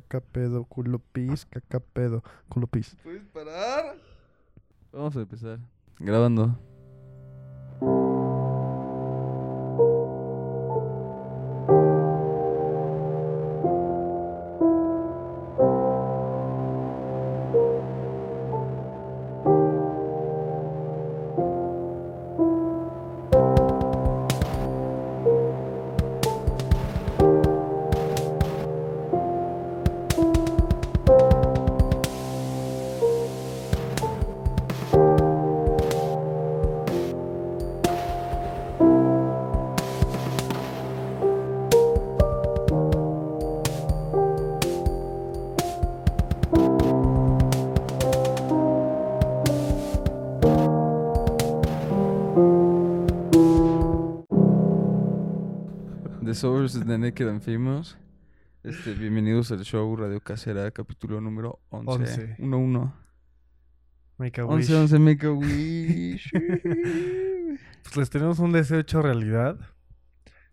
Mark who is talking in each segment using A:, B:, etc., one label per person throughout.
A: caca pedo, culo pis, caca pedo, culo pis.
B: ¿Puedes parar? Vamos a empezar. Grabando. Source de Naked and Famous. Este, bienvenidos al show Radio Casera, capítulo número 11.
A: Once.
B: 1-1.
A: Make a wish.
B: 11-11, make a wish.
A: Pues les tenemos un deseo hecho realidad.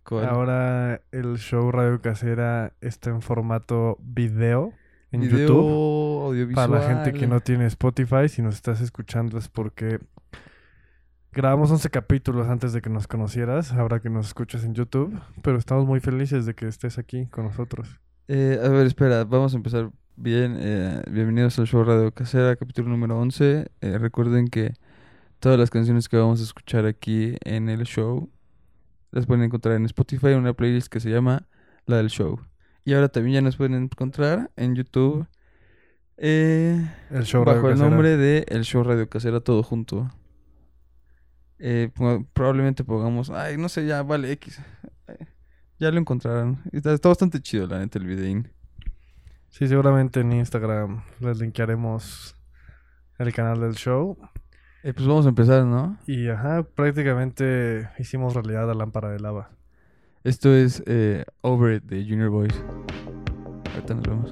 B: ¿Cuál?
A: Ahora el show Radio Casera está en formato video en
B: Video
A: YouTube.
B: audiovisual.
A: Para la gente que no tiene Spotify, si nos estás escuchando es porque grabamos 11 capítulos antes de que nos conocieras, ahora que nos escuchas en YouTube, pero estamos muy felices de que estés aquí con nosotros.
B: Eh, a ver, espera, vamos a empezar bien. Eh, bienvenidos al show Radio Casera, capítulo número 11. Eh, recuerden que todas las canciones que vamos a escuchar aquí en el show las pueden encontrar en Spotify en una playlist que se llama La del Show. Y ahora también ya nos pueden encontrar en YouTube eh,
A: El show
B: bajo
A: Radio
B: el
A: Casera.
B: nombre de El Show Radio Casera, todo junto. Eh, probablemente pongamos, ay, no sé, ya, vale, X. Ya lo encontrarán. Está, está bastante chido, la neta, el videín.
A: Sí, seguramente en Instagram les linkearemos el canal del show.
B: Eh, pues vamos a empezar, ¿no?
A: Y ajá, prácticamente hicimos realidad la lámpara de lava.
B: Esto es eh, Over It de Junior Boys. Ahorita nos vemos.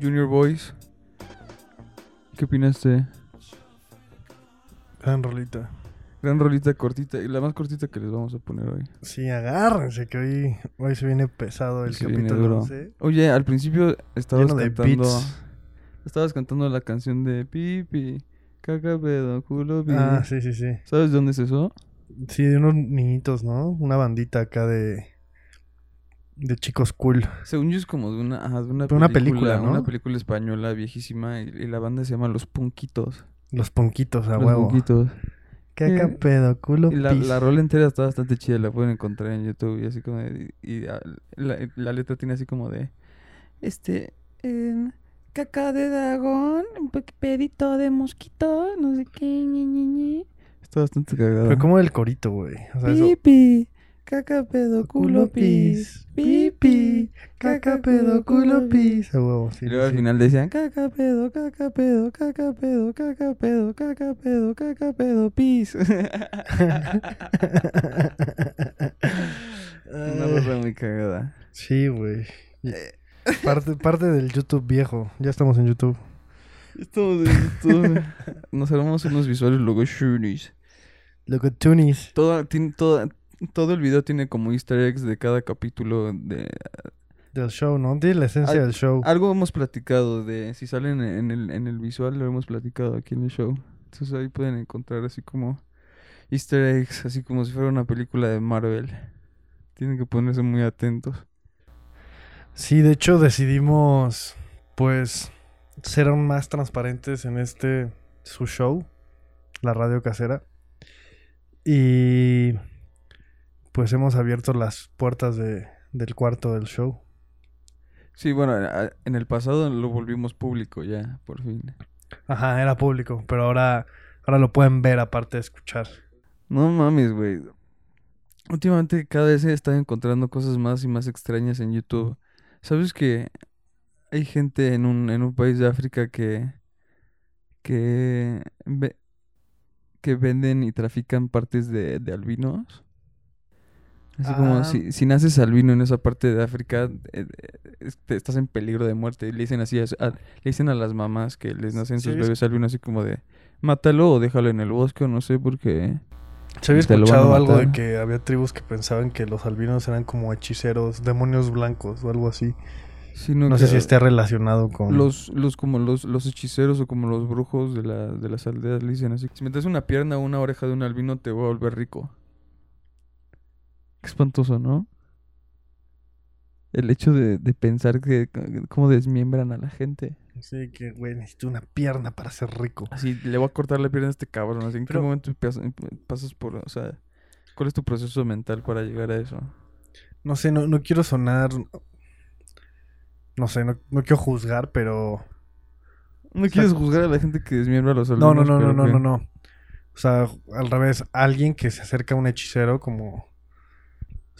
C: Junior Boys. ¿Qué opinaste?
A: Gran rolita.
C: Gran rolita cortita y la más cortita que les vamos a poner hoy.
A: Sí, agárrense que hoy, hoy se viene pesado el
C: Se
A: capítulo
C: duro.
A: 11.
C: Oye, al principio estabas
A: Lleno
C: cantando. Estabas cantando la canción de Pipi, caca pedo, culo pi.
A: Ah, sí, sí, sí.
C: ¿Sabes dónde es eso?
A: Sí, de unos niñitos, ¿no? Una bandita acá de... De chicos cool.
C: Según yo es como de una, ajá, de una,
A: De una película, ¿no?
C: Una película española viejísima y, y la banda se llama Los Punquitos.
A: Los ponquitos a
C: Los
A: huevo.
C: Punquitos.
A: Caca
C: Eh,
A: pedo, culo,
C: Y la,
A: pis.
C: la rola entera está bastante chida, la pueden encontrar en YouTube y así como de, y, la, la letra tiene así como de este caca de dragón, un pe- pedito de mosquito, no sé qué, ñi, ñi, ñi. Está bastante cagada.
A: Pero como el corito, güey. O sea, eso...
C: Caca pedo culo pis, pipi,
A: Caca pedo, culo, pis. A huevo, sí.
C: Y luego al
A: sí.
C: final decían caca pedo, caca pedo, caca pedo, caca pedo, caca pedo, caca pedo, pis. Una rola muy cagada.
A: Sí, güey. Parte, parte del YouTube viejo. Ya estamos en YouTube.
C: Estamos en YouTube. Nos armamos unos visuales luego shunies.
A: Loco Tunis.
C: Todo, tiene, todo, todo el video tiene como easter eggs de cada capítulo de...
A: Del show, ¿no? De la esencia
C: Al-
A: del show.
C: Algo hemos platicado de... Si salen en el, en el visual, lo hemos platicado aquí en el show. Entonces ahí pueden encontrar así como easter eggs, así como si fuera una película de Marvel. Tienen que ponerse muy atentos.
A: Sí, de hecho decidimos, pues, ser aún más transparentes en este, su show, la radio casera. Y, pues, hemos abierto las puertas de, del cuarto del show.
C: Sí, bueno, en el pasado lo volvimos público ya, por fin.
A: Ajá, era público, pero ahora, ahora lo pueden ver aparte de escuchar.
C: No mames, güey. Últimamente cada vez he estado encontrando cosas más y más extrañas en YouTube. ¿Sabes que hay gente en un, en un país de África que, que, que venden y trafican partes de, de albinos? Así como
A: Ah.
C: si, si naces albino en esa parte de África, eh, eh, estás en peligro de muerte. Y le dicen así, a, a- le dicen a las mamás que les nacen sus bebés albinos así como de, mátalo o déjalo en el bosque o no sé, porque...
A: Se había
C: Te lo van a
A: escuchado algo de que había tribus que pensaban que los albinos eran como hechiceros, demonios blancos o algo así.
C: sino
A: No sé si esté relacionado con...
C: Los, los como los, los hechiceros o como los brujos de, la, de las aldeas le dicen así. Si metes una pierna o una oreja de un albino te voy a volver rico. Qué espantoso, ¿no? El hecho de, de pensar que cómo desmiembran a la gente.
A: Sí, que, güey, necesito una pierna para ser rico.
C: Así, le voy a cortar la pierna a este cabrón. Así, ¿en
A: Pero-
C: qué momento pas- pasas por, o sea, cuál es tu proceso mental para llegar a eso?
A: No sé, no, no quiero sonar... No sé, no, no quiero juzgar, pero...
C: No quieres juzgar a la gente que desmiembra a los
A: No,
C: albinos.
A: no, no, no, no,
C: ¿qué?
A: no, no. O sea, al revés, alguien que se acerca a un hechicero como...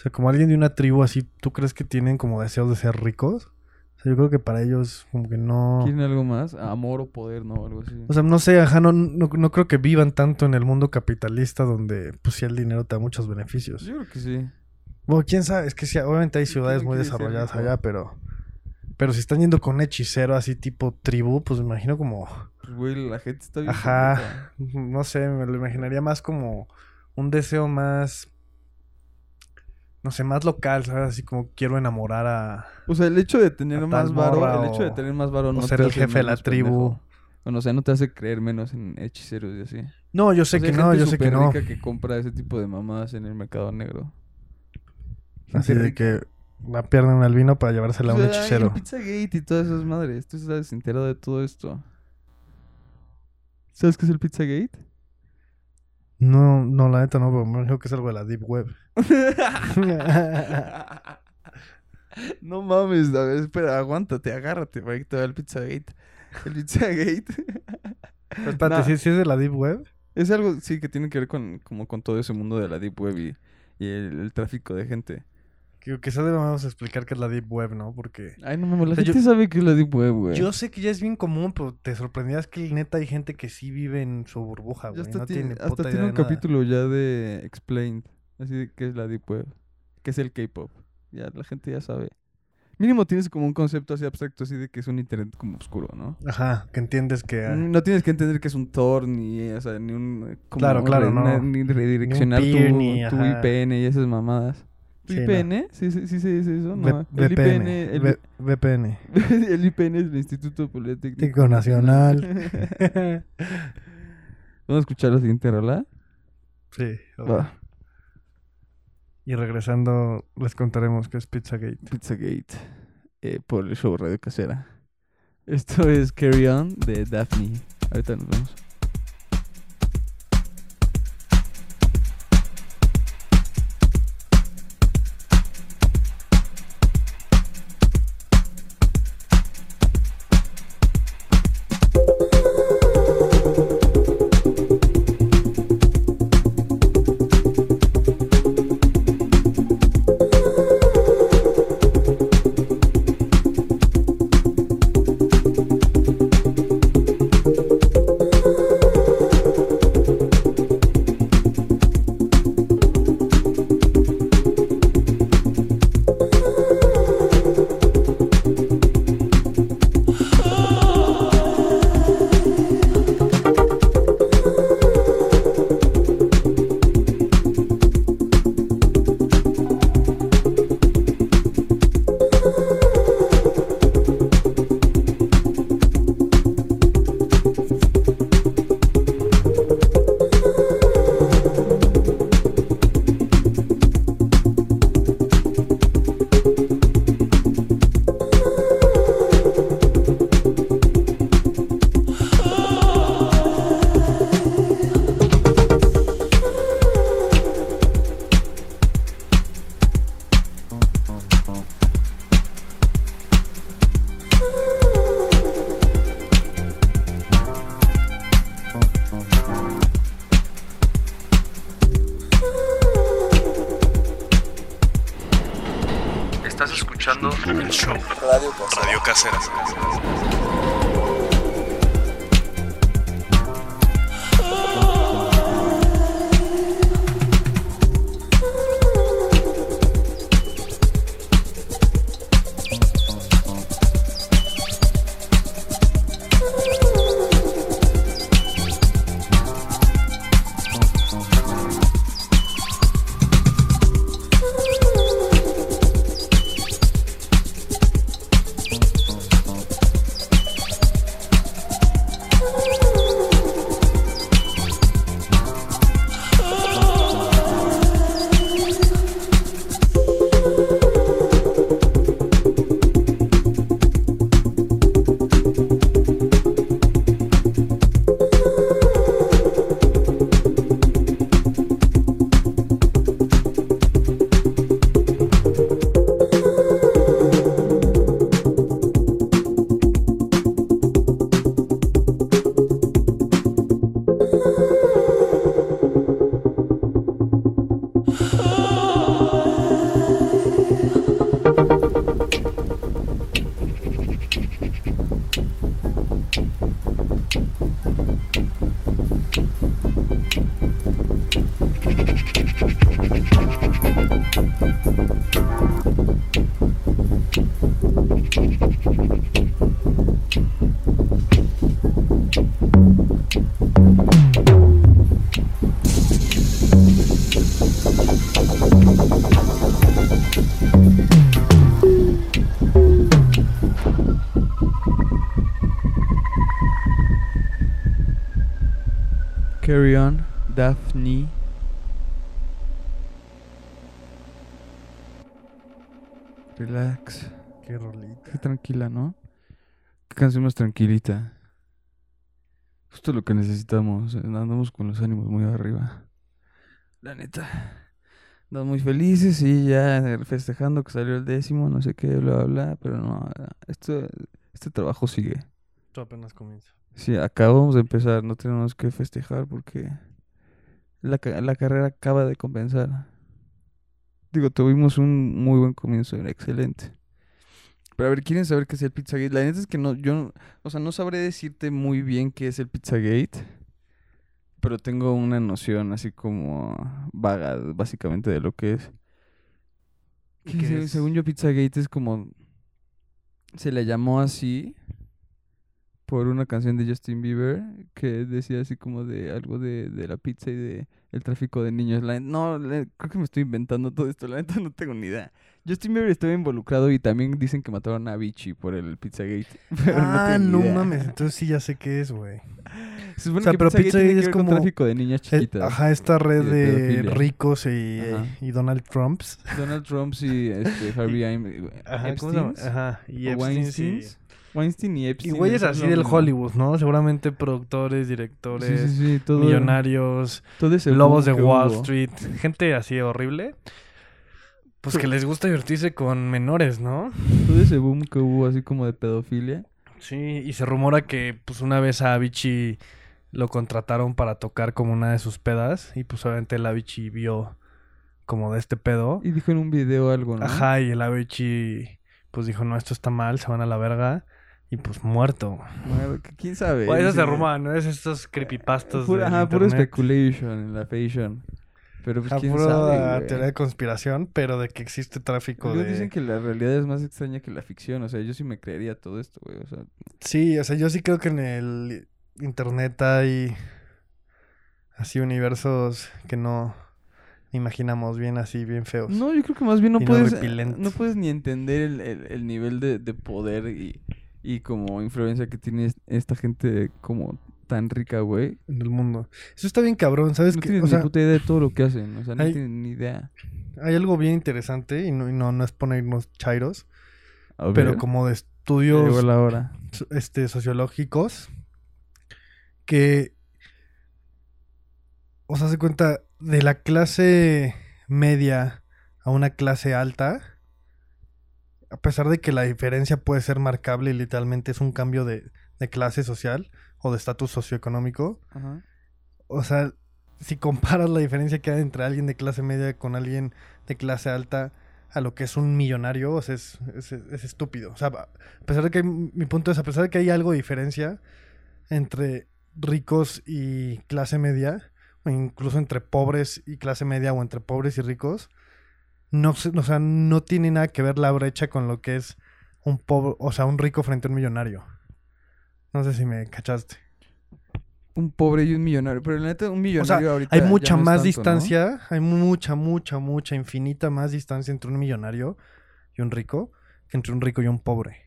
A: O sea, como alguien de una tribu así, ¿tú crees que tienen como deseos de ser ricos? O sea, yo creo que para ellos como que no...
C: ¿Quieren algo más? Amor o poder, ¿no? Algo así.
A: O sea, no sé, ajá, no, no, no creo que vivan tanto en el mundo capitalista donde, pues sí, el dinero te da muchos beneficios.
C: Yo creo que sí.
A: Bueno, quién sabe, es que sí, obviamente hay
C: ¿Quién
A: ciudades muy desarrolladas allá, pero... Pero si están yendo con un hechicero así tipo tribu, pues me imagino como...
C: Pues, güey, la gente está bien.
A: Ajá. No sé, me lo imaginaría más como un deseo más... No sé, más local, ¿sabes? Así como quiero enamorar a...
C: O sea, el hecho de tener
A: A
C: más varo, el hecho de tener más varo no
A: ser
C: te
A: el
C: hace
A: jefe de la tribu.
C: Bueno, o sea, no te hace creer menos en hechiceros y así.
A: No, yo sé
C: O sea,
A: que no, yo sé que no.
C: rica que compra ese tipo de mamadas en el mercado negro.
A: Así de que la pierna en albino para llevársela a un
C: O sea, ay,
A: hechicero.
C: el Pizzagate y todas esas madres. Tú estás enterado de todo esto. ¿Sabes qué es el Pizzagate?
A: No, no, la neta no, pero me imagino que es algo de la Deep Web.
C: no mames, a ver, espera, aguántate, agárrate, para que te vea el Pizzagate. El Pizzagate.
A: Pero espérate,
C: Nah.
A: ¿sí, sí es de la Deep Web?
C: Es algo, sí, que tiene que ver con, como con todo ese mundo de la Deep Web y, y el, el tráfico de gente.
A: Que, se debemos explicar qué es la Deep Web, ¿no? Porque
C: Ay, no mames, la
A: O sea, yo-
C: gente sabe que es la Deep Web, güey.
A: yo sé que ya es bien común, pero te sorprendías que neta hay gente que sí vive en su burbuja, güey. No
C: tiene,
A: tiene
C: hasta
A: puta
C: tiene un
A: de nada.
C: capítulo ya de Explained, así de que es la Deep Web, que es el K-pop. Ya la gente ya sabe. Mínimo tienes como un concepto así abstracto, así de que es un internet como oscuro, ¿no?
A: Ajá, que entiendes que... ah,
C: No tienes que entender que es un Tor, ni, o sea, ni un... como
A: Claro, claro, no.
C: Ni redireccionar
A: peer,
C: tu,
A: ni-
C: tu. IPN y esas mamadas. ¿Tu
A: Sí?
C: ¿Sí, sí, se dice eso? No, el
A: VPN.
C: IPN... El,
A: VPN.
C: IPN es el Instituto Politécnico
A: Técnico Nacional.
C: Vamos a escuchar la siguiente rola.
A: sí.
C: Va.
A: Y regresando, les contaremos qué es Pizzagate.
C: Pizzagate eh, por el show Radio Casera. Esto es Carry On de Daphne. Ahorita nos vemos.
D: Radio
C: tranquilita. Justo lo que necesitamos. eh, Andamos con los ánimos muy arriba. La neta. Andamos muy felices y ya festejando que salió el décimo, no sé qué, bla, bla, bla. Pero no, esto, este trabajo sigue.
A: Esto apenas comienza.
C: Sí, acabamos de empezar, no tenemos que festejar porque la, la carrera acaba de compensar. Digo, tuvimos un muy buen comienzo, era excelente. Pero a ver, ¿quieren saber qué es el Pizzagate? La neta es que no, yo, no- o sea, no sabré decirte muy bien qué es el Pizzagate, pero tengo una noción así como vaga, básicamente, de lo que es. Según yo, Pizzagate es como, se le llamó así por una canción de Justin Bieber que decía así como de algo de, de la pizza y de el tráfico de niños. La- no, la- creo que me estoy inventando todo esto, la neta no tengo ni idea. Justin Bieber estaba involucrado y también dicen que mataron a Avicii por el Pizzagate. pero
A: ah, no mames, entonces sí ya sé qué es, güey.
C: Se supone
A: O sea,
C: que
A: pero
C: Pizzagate
A: Pizzagate
C: tiene que
A: es
C: con
A: como-
C: tráfico de niñas
A: Eh,
C: chiquitas.
A: Ajá, esta red
C: y de
A: ricos y, y Donald Trumps.
C: Donald Trump y este, Harvey Eim-
A: Ajá, y Epstein.
C: Weinstein y
A: Y
C: Epstein.
A: güeyes
C: es
A: así del. Hollywood, ¿no? Seguramente productores, directores,
C: sí, sí, todo,
A: millonarios,
C: todo ese
A: lobos de Wall. Street, gente así horrible. Pues que les gusta divertirse con menores, ¿no?
C: Todo ese boom que hubo así como de pedofilia.
A: Sí, y se rumora que pues una vez a Avicii lo contrataron para tocar como una de sus pedas y pues obviamente el Avicii vio como de este pedo.
C: Y dijo en un video algo, ¿no?
A: Ajá, y el Avicii pues dijo, no, esto está mal, se van a la verga. Y pues muerto.
C: Bueno, ¿Quién sabe?
A: Bueno, eso se rumora, ¿no? Es estos creepypastas
C: Pura,
A: del
C: ajá, puro
A: internet.
C: speculation en la fashion. Pero pues quién sabe, güey.
A: teoría de conspiración, pero de que existe tráfico
C: Luego
A: de...
C: dicen que la realidad es más extraña que la ficción. O sea, yo sí me creería todo esto, güey. O sea,
A: Sí, o sea, yo sí creo que en el internet hay así universos que no imaginamos bien así, bien feos.
C: no, yo creo que más bien no puedes. no puedes ni entender el, el- el nivel de, de poder y, y como influencia que tiene es- esta gente como tan rica, güey.
A: En el mundo. Eso está bien cabrón, ¿sabes?
C: No
A: qué?
C: tienes
A: o
C: ni
A: sea,
C: puta idea de todo lo que hacen. O sea, no
A: hay-
C: tienen ni idea.
A: hay algo bien interesante y no, y no, no es ponernos chairos, pero como de estudios
C: la hora.
A: este, sociológicos que, o sea, se cuenta de la clase media a una clase alta, a pesar de que la diferencia puede ser marcable y literalmente es un cambio de, de clase social o de estatus socioeconómico,
C: Ajá.
A: o sea, si comparas la diferencia que hay entre alguien de clase media con alguien de clase alta a lo que es un millonario, o sea, es, es- es estúpido. O sea, a pesar de que hay- mi punto es, a pesar de que hay algo de diferencia entre ricos y clase media, o incluso entre pobres y clase media, o entre pobres y ricos, no, o sea, no tiene nada que ver la brecha con lo que es un pobre, o sea, un rico frente a un millonario. No sé si me cachaste.
C: Un pobre y un millonario. Pero la neta, un millonario ahorita.
A: Hay mucha
C: no
A: más
C: tanto, ¿no?
A: distancia, hay mucha, mucha, mucha, infinita más distancia entre un millonario y un rico que entre un rico y un pobre.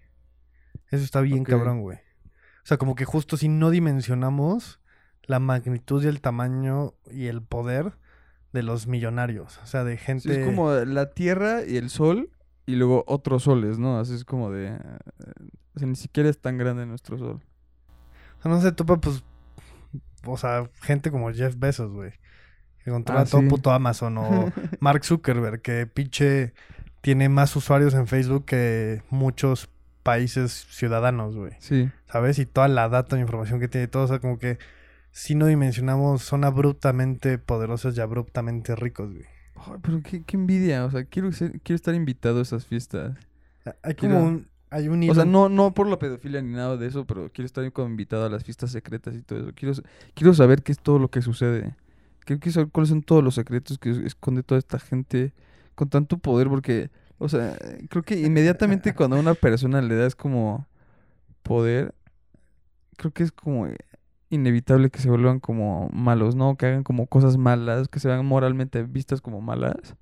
A: Eso está bien cabrón, güey. O sea, como que justo si no dimensionamos la magnitud y el tamaño y el poder de los millonarios. O sea, de
C: Sí,
A: gente...
C: es como la Tierra y el Sol y luego otros soles, ¿no? Así es como de... eh, O sea, ni siquiera es tan grande nuestro Sol.
A: Sea, no se topa, pues... O sea, gente como Jeff Bezos, güey. Que controla
C: Ah,
A: todo
C: sí.
A: puto Amazon o Mark Zuckerberg, que pinche tiene más usuarios en Facebook que muchos países ciudadanos, güey.
C: Sí.
A: ¿Sabes? Y toda la data e información que tiene todo, o sea, como que si no dimensionamos, son abruptamente poderosos y abruptamente ricos, güey.
C: Ay, pero qué, qué envidia. O sea, quiero, ser- quiero estar invitado a esas fiestas.
A: Hay
C: Quiero-
A: como un... Hay un
C: O sea,
A: hilo-
C: no, no por la pedofilia ni nada de eso, pero quiero estar como invitado a las fiestas secretas y todo eso. Quiero, quiero saber qué es todo lo que sucede. Quiero, quiero saber cuáles son todos los secretos que es- esconde toda esta gente con tanto poder, porque, o sea, creo que inmediatamente cuando a una persona le das como poder, creo que es como inevitable que se vuelvan como malos, ¿no? Que hagan como cosas malas, que se vean moralmente vistas como malas.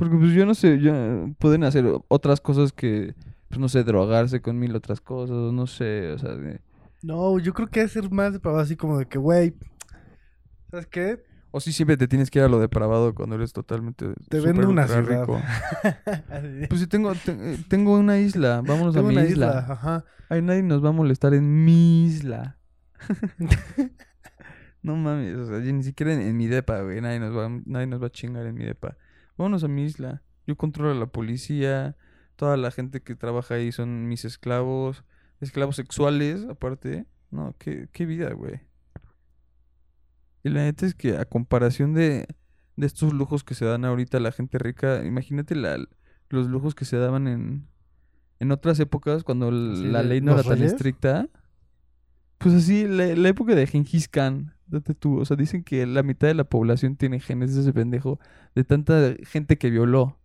C: Porque pues yo no sé, ya pueden hacer otras cosas que, pues no sé, drogarse con mil otras cosas, no sé, o sea, de-
A: No, yo creo que es ser más depravado, así como de que, güey, ¿sabes qué?
C: o si siempre te tienes que ir a lo depravado cuando eres totalmente
A: Te vendo una ciudad.
C: rico. Pues si tengo, te- eh, tengo una isla, vámonos
A: Tengo
C: a mi
A: una
C: isla.
A: isla, ajá.
C: Ay, nadie nos va a molestar en mi isla. no mames, o sea, yo ni siquiera en, en mi depa, güey, nadie nos va, nadie nos va a chingar en mi depa. Vámonos a mi isla. Yo controlo a la policía, toda la gente que trabaja ahí son mis esclavos, esclavos sexuales, aparte. No, qué, qué vida, güey. Y la neta es que a comparación de, de estos lujos que se dan ahorita la gente rica. Imagínate la, los lujos que se daban en, en otras épocas cuando la ley no era tan estricta. Pues así, la, la época de Genghis Khan, date tú, o sea, dicen que la mitad de la población tiene genes de ese pendejo, de tanta gente que violó,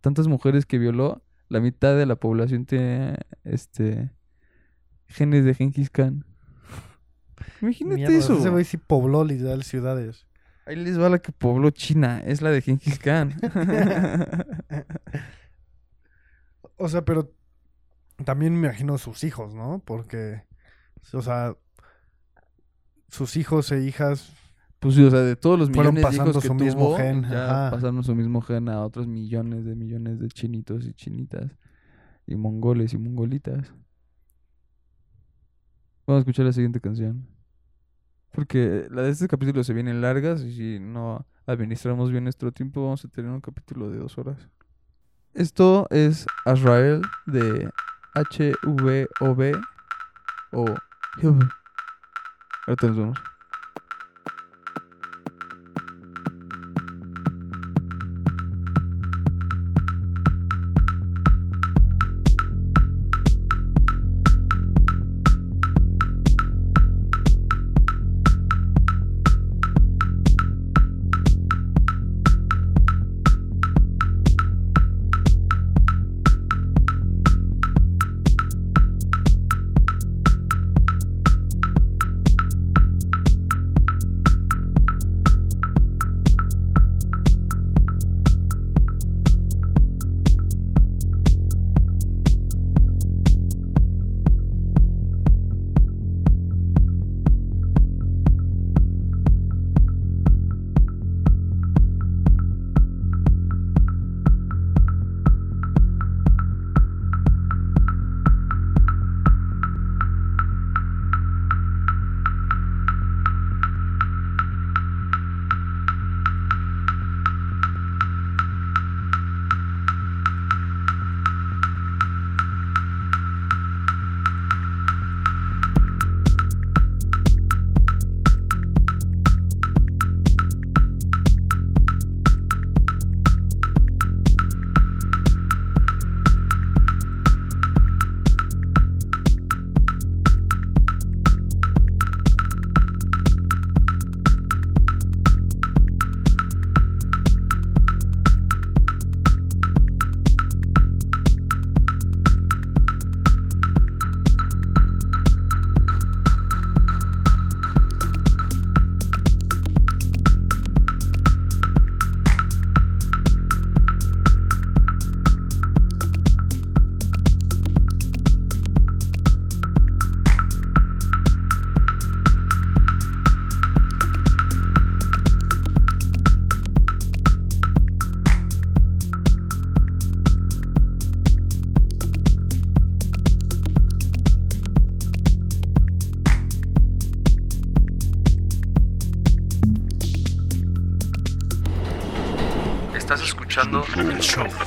C: tantas mujeres que violó, la mitad de la población tiene, este, genes de Genghis Khan. Imagínate
A: Mierda,
C: eso.
A: Ese güey sí pobló literal ciudades.
C: Ahí les va la que pobló China, es la de Genghis Khan.
A: O sea, pero también me imagino sus hijos, ¿no? Porque, o sea, sus hijos e hijas,
C: Pues sí, o sea, de todos los
A: Fueron
C: millones de hijos que
A: su mismo gen,
C: ya pasaron su mismo gen a otros millones de millones de chinitos y chinitas y mongoles y mongolitas. Vamos a escuchar la siguiente canción. Porque la de este capítulo se vienen largas y si no administramos bien nuestro tiempo vamos a tener un capítulo de dos horas. Esto es Azrael de H-V-O-B o Hub. Ahorita nos vemos.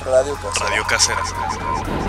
D: Show Radio Casera.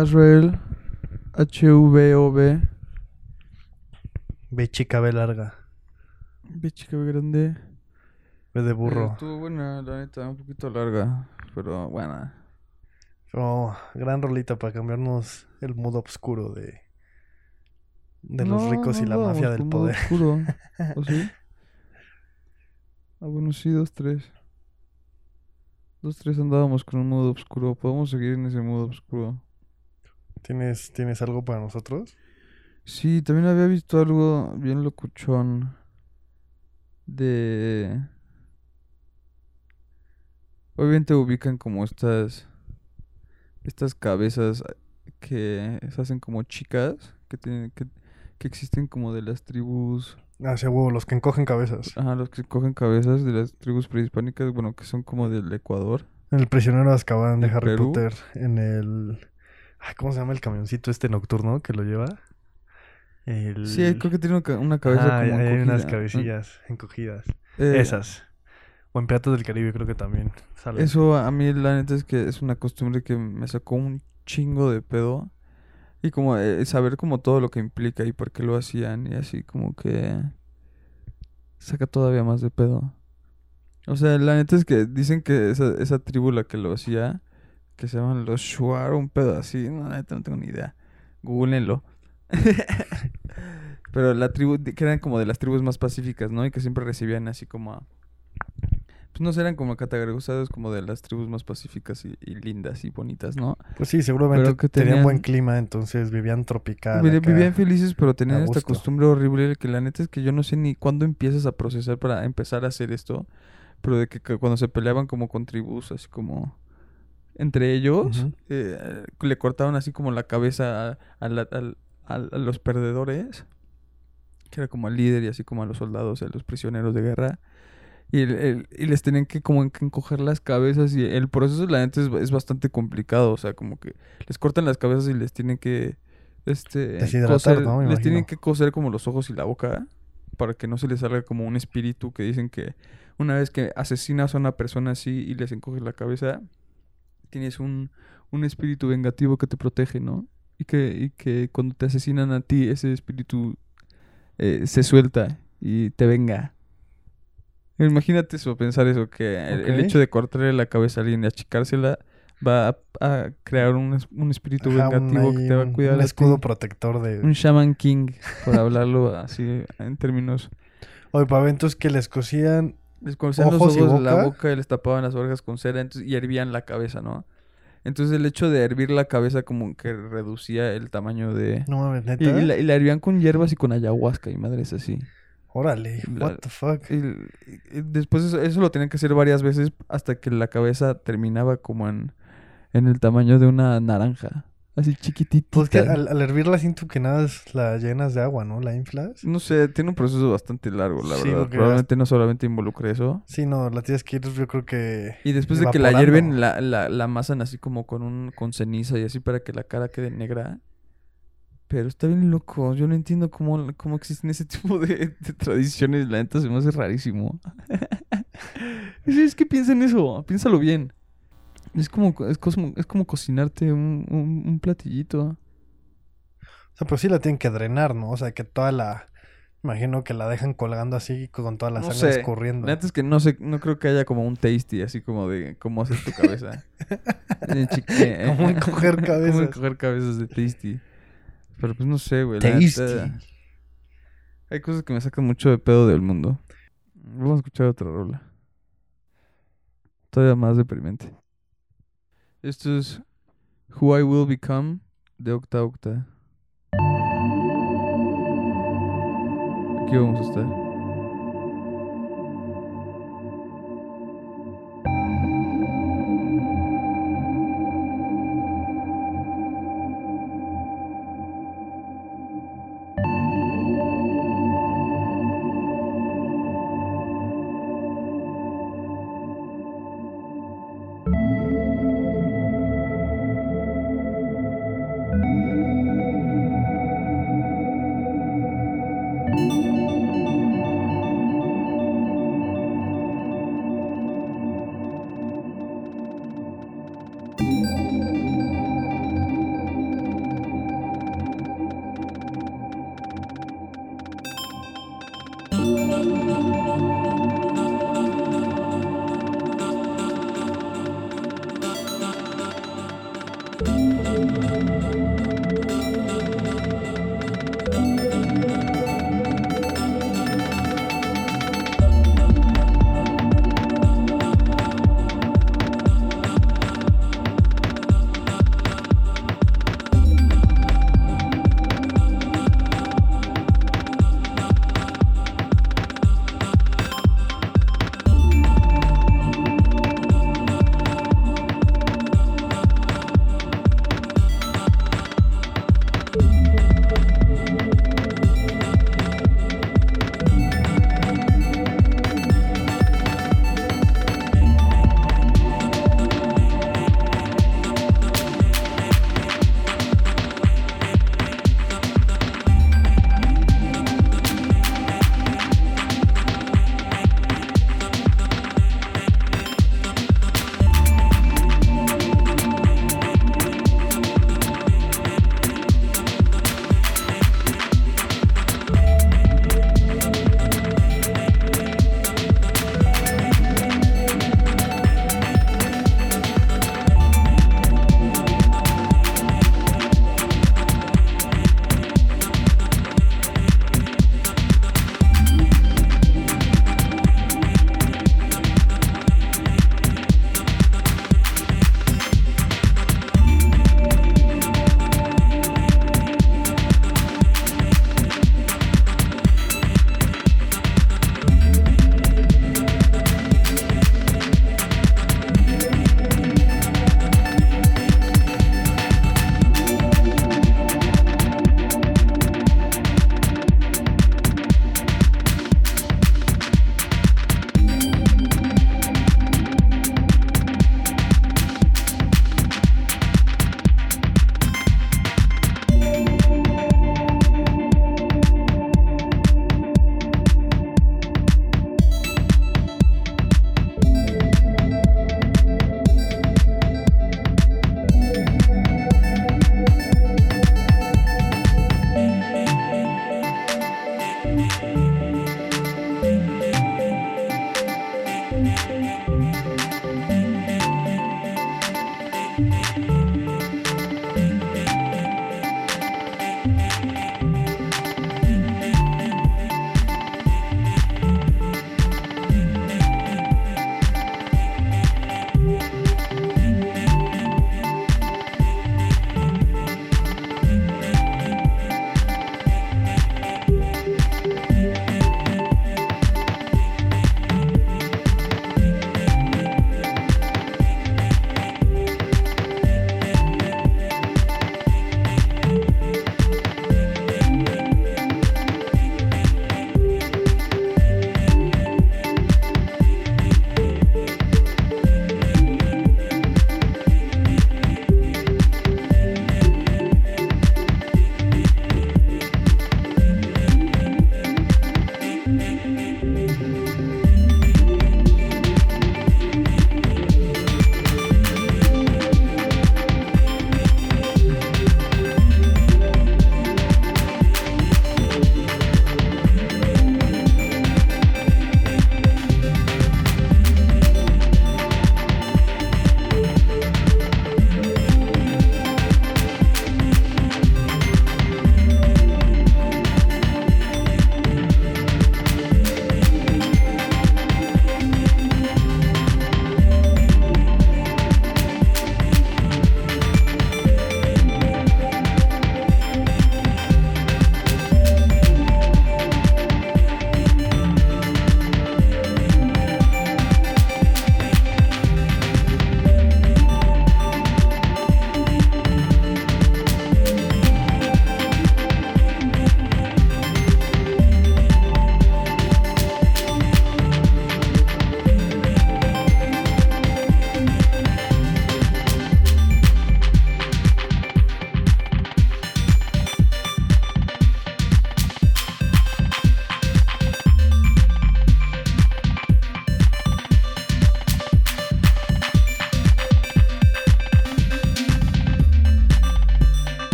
C: Azrael. H-V-O-B.
A: B chica, B larga.
C: B chica, B grande.
A: B de
C: Eh,
A: burro.
C: Estuvo buena, la neta, un poquito larga. Pero buena.
A: Oh, gran rolita para cambiarnos el mood oscuro de, de los
C: No,
A: ricos y la mafia del poder.
C: oscuro. ¿O sí? Ah, bueno, sí, dos, tres. Dos, tres andábamos con un modo oscuro. Podemos seguir en ese modo oscuro.
A: ¿Tienes, ¿Tienes algo para nosotros?
C: Sí, también había visto algo bien locuchón de... Obviamente ubican como estas... Estas cabezas que se hacen como chicas, que tienen que, que existen como de las tribus...
A: Hacia huevo, los que encogen cabezas.
C: Ajá, los que cogen cabezas de las tribus prehispánicas, bueno, que son como del Ecuador.
A: El prisionero de Azkaban de
C: ¿En
A: Harry
C: Perú?
A: Potter en el... Ay, ¿Cómo se llama el camioncito este nocturno que lo lleva? El...
C: Sí, creo que tiene una ca- una cabeza
A: Ah,
C: como
A: hay unas
C: encogida.
A: cabecillas encogidas.
C: Eh,
A: Esas. O en Piratas del Caribe creo que también sale.
C: Eso a mí la neta es que es una costumbre que me sacó un chingo de pedo. Y como eh, saber como todo lo que implica y por qué lo hacían y así como que saca todavía más de pedo. O sea, la neta es que dicen que esa, esa tribu la que lo hacía, que se llaman los Shuar, un pedo así, no, no tengo ni idea. Googleenlo. Pero la tribu, que eran como de las tribus más pacíficas, ¿no? Y que siempre recibían así como a... Pues no eran como categorizados como de las tribus más pacíficas y, y lindas y bonitas, ¿no?
A: Pues sí, seguramente
C: que
A: tenían
C: tenían-
A: buen clima, entonces vivían tropical.
C: Vivían, felices, pero tenían esta costumbre horrible que la neta es que yo no sé ni cuándo empiezas a procesar para empezar a hacer esto, pero de que, que cuando se peleaban como con tribus, así como entre ellos, eh, le cortaban así como la cabeza a, la- a los perdedores, que era como al líder y así como a los soldados, a los prisioneros de guerra. Y, el- el- y les tenían que como encoger las cabezas y el proceso la neta es, es bastante complicado, o sea, como que les cortan las cabezas y les tienen que este coser-
A: ¿no?
C: Les tienen que coser como los ojos y la boca para que no se les salga como un espíritu que dicen que una vez que asesinas a una persona así y les encoges la cabeza, tienes un, un espíritu vengativo que te protege, ¿no? Y que, y que cuando te asesinan a ti, ese espíritu eh, se suelta y te venga. Imagínate eso, pensar eso, que el, hecho de cortarle la cabeza a alguien y achicársela va a, a crear un, un espíritu
A: Ajá, un,
C: vengativo que te va a cuidar
A: un escudo protector de...
C: Un Shaman King, por hablarlo así en términos.
A: Oye, paventos que les cosían...
C: Les cocían los
A: Ojos y
C: de la
A: boca.
C: y les tapaban las orejas con cera entonces, y hervían la cabeza, ¿no? Entonces el hecho de hervir la cabeza como que reducía el tamaño de...
A: No mames, neta.
C: y la, y la hervían con hierbas y con ayahuasca y madres así.
A: Órale,
C: La-
A: what the fuck.
C: Y, y después eso, eso lo tenían que hacer varias veces hasta que la cabeza terminaba como en, en el tamaño de una naranja. Así chiquitita.
A: Pues que al, al hervirla siento que nada es la llenas de agua, ¿no? La inflas.
C: No sé, tiene un proceso bastante largo, la
A: Sí,
C: verdad. Probablemente no solamente involucre eso.
A: Sí, no, la tienes que ir, yo creo que...
C: Y después de que la hierven, la, la, la amasan así como con un con ceniza y así para que la cara quede negra. Pero está bien loco. Yo no entiendo cómo, cómo existen ese tipo de, de tradiciones. La neta se me hace rarísimo. es, es que piensa en eso. Piénsalo bien. Es como, es como, es como cocinarte un, un, un platillito.
A: O sea, pero sí la tienen que drenar, ¿no? O sea, que toda la... Imagino que la dejan colgando así con toda la
C: No
A: sangre
C: sé.
A: escurriendo.
C: La neta es que no sé, no creo que haya como un tasty así como de cómo haces tu cabeza. Eh,
A: Como encoger
C: Como
A: cabezas.
C: encoger cabezas de tasty. Pero pues no sé, güey.
A: Tasty.
C: neta, Hay cosas que me sacan mucho de pedo del mundo. Vamos a escuchar otra rola. Todavía más deprimente. Esto es Who I Will Become de Octa Octa. Aquí vamos a estar.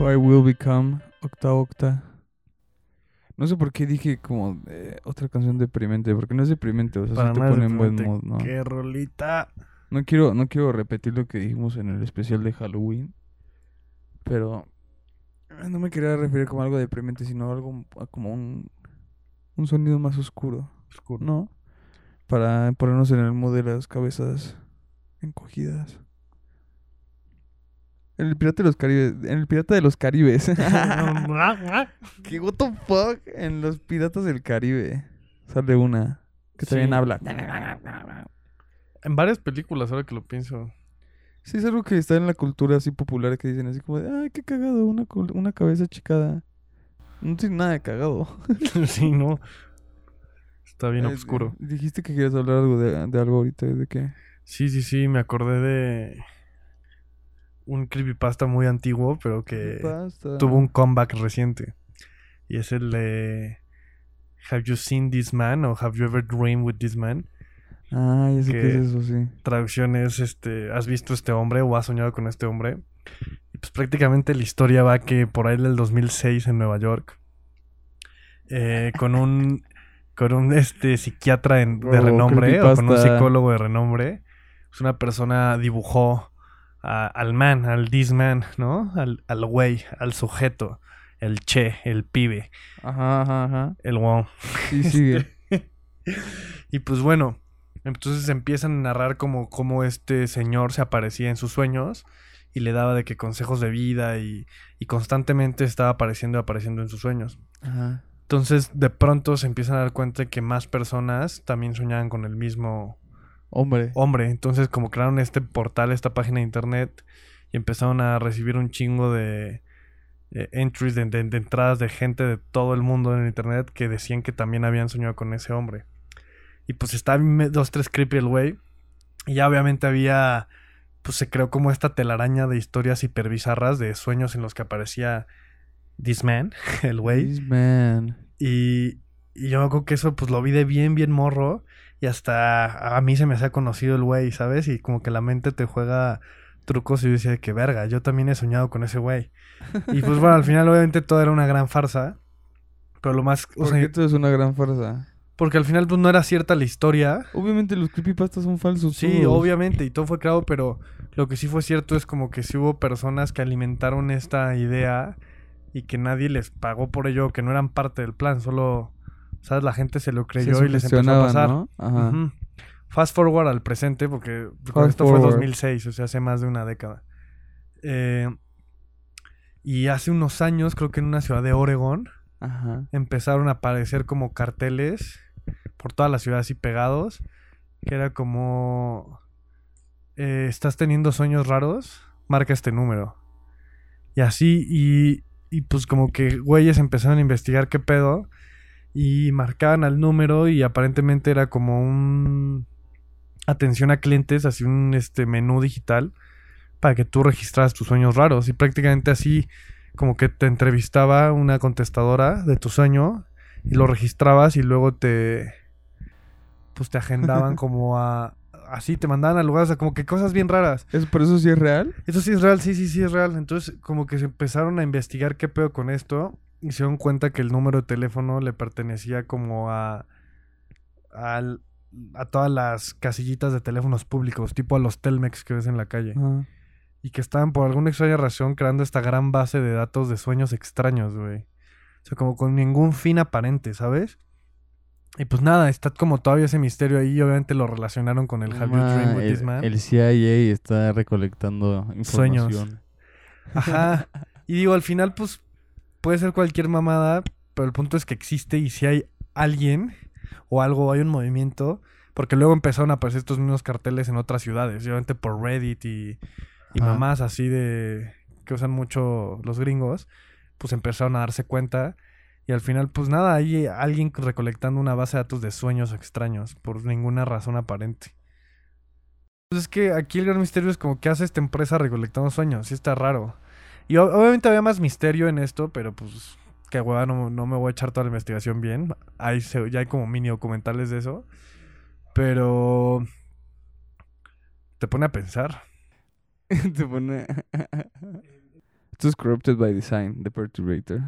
C: Who I Will Become, Octa Octa. No sé por qué dije como eh, otra canción deprimente, porque no es deprimente, o sea,
A: Para
C: sí te pone en buen mood, ¿no?
A: ¡Qué rolita!
C: No quiero, no quiero repetir lo que dijimos en el especial de Halloween, pero eh, no me quería referir como algo deprimente, sino algo a como un, un sonido más oscuro,
A: Oscuro.
C: ¿no? Para ponernos en el mood de las cabezas encogidas. En el Pirata de los Caribes, en el Pirata de los Caribes. ¿Qué what the fuck? En los Piratas del Caribe sale una que
A: Sí.
C: también habla.
A: en varias películas, ahora que lo pienso.
C: Sí, es algo que está en la cultura así popular que dicen así como de, ay, qué cagado, una, una cabeza chicada. No tiene nada de cagado.
A: sí, ¿no? Está bien
C: Eh,
A: oscuro.
C: Dijiste que querías hablar algo de, de algo ahorita, ¿de qué?
A: Sí, sí, sí, me acordé de un creepypasta muy antiguo, pero que tuvo un comeback reciente. Y es el de Have you seen this man? o Have you ever dreamed with this man?
C: Ah, ya sé qué
A: que-
C: es eso, sí.
A: Traducción es este, ¿has visto este hombre o has soñado con este hombre? Y pues prácticamente la historia va que por ahí del 2006 en Nueva York, eh, con un con un este psiquiatra en- de
C: Oh,
A: renombre o con un psicólogo de renombre, pues una persona dibujó a- al man, al this man, ¿no? Al, al güey, al sujeto, el che, el pibe,
C: Ajá, ajá, ajá.
A: el wow.
C: Sí, sigue.
A: Y pues bueno, entonces empiezan a narrar como, como este señor se aparecía en sus sueños y le daba de que consejos de vida y, y constantemente estaba apareciendo y apareciendo en sus sueños.
C: Ajá.
A: Entonces de pronto se empiezan a dar cuenta de que más personas también soñaban con el mismo
C: Hombre.
A: hombre. Entonces como crearon este portal, esta página de internet y empezaron a recibir un chingo de eh, entries, de, de- de entradas de gente de todo el mundo en el internet que decían que también habían soñado con ese hombre. Y pues me- dos, tres creepy el güey. Y ya obviamente había, pues se creó como esta telaraña de historias hiperbizarras de sueños en los que aparecía this man, el güey.
C: This man.
A: Y, y yo me acuerdo que eso pues lo vi de bien, bien morro. Y hasta a mí se me hacía conocido el güey, ¿sabes? Y como que la mente te juega trucos y yo decía que verga, yo también he soñado con ese güey. Y pues bueno, al final obviamente todo era una gran farsa. Pero lo más... o
C: ¿Por
A: sea,
C: qué todo es una gran farsa?
A: porque al final pues no era cierta la historia.
C: Obviamente los creepypastas son falsos.
A: Sí,
C: todos.
A: obviamente, y todo fue creado, pero lo que sí fue cierto es como que sí hubo personas que alimentaron esta idea y que nadie les pagó por ello, que no eran parte del plan, solo, ¿sabes? La gente se lo
C: Se
A: creyó y les empezó a pasar.
C: ¿no? Ajá.
A: Fast forward al presente, porque esto fue
C: forward.
A: 2006, o sea, hace más de una década. Eh, y hace unos años, creo que en una ciudad de Oregon,
C: Ajá.
A: empezaron a aparecer como carteles por toda la ciudad así pegados, que era como, eh, estás teniendo sueños raros, marca este número. Y así, y, y pues como que güeyes empezaron a investigar qué pedo y marcaban al número y aparentemente era como un atención a clientes, así un este menú digital para que tú registraras tus sueños raros y prácticamente así como que te entrevistaba una contestadora de tu sueño y lo registrabas y luego te pues te agendaban como a así te mandaban a lugares, o sea, como que cosas bien raras.
C: ¿Es, ¿Por eso sí es real?
A: Eso sí es real, sí, sí, sí es real. Entonces, como que se empezaron a investigar qué pedo con esto dieron cuenta que el número de teléfono le pertenecía como a al- a todas las casillitas de teléfonos públicos, tipo a los Telmex que ves en la calle
C: Ajá.
A: y que estaban por alguna extraña razón creando esta gran base de datos de sueños extraños, güey. O sea, como con ningún fin aparente, ¿sabes? Y pues nada, está como todavía ese misterio ahí. y Obviamente lo relacionaron con el Have You Dreamed with This Man.
C: el CIA está recolectando
A: Sueños.
C: información.
A: Ajá. Y digo, al final, pues puede ser cualquier mamada, pero el punto es que existe y si hay alguien o algo, hay un movimiento, porque luego empezaron a aparecer estos mismos carteles en otras ciudades, y obviamente por Reddit y, y mamás así de que usan mucho los gringos, pues empezaron a darse cuenta. Y al final, pues nada, hay alguien recolectando una base de datos de sueños extraños por ninguna razón aparente. Pues es que aquí el gran misterio es como que hace esta empresa recolectando sueños, sí está raro. Y obviamente había más misterio en esto, pero pues que hueva, no, no me voy a echar toda la investigación bien. Hay, ya hay como mini documentales de eso. Pero te pone a pensar.
C: Te pone... Esto es Corrupted by Design, The Perturbator.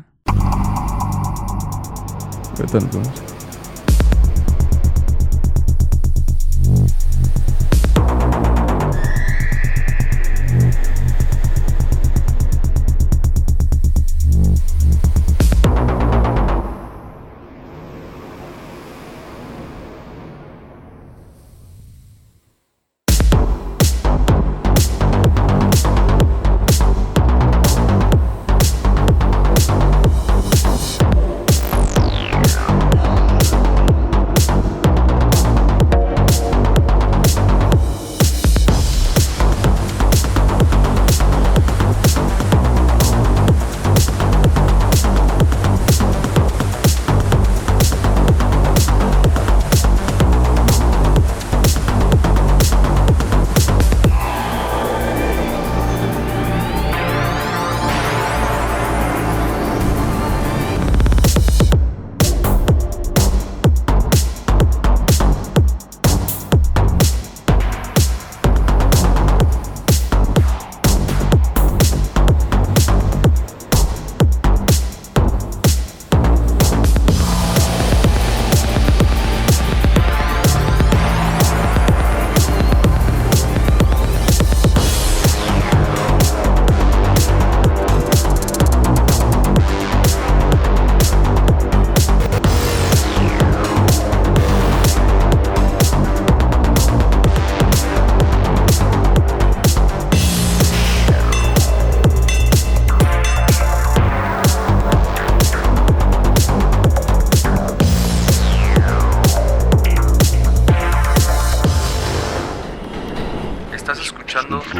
C: Ahorita nos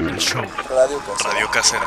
D: el show Radio Casera.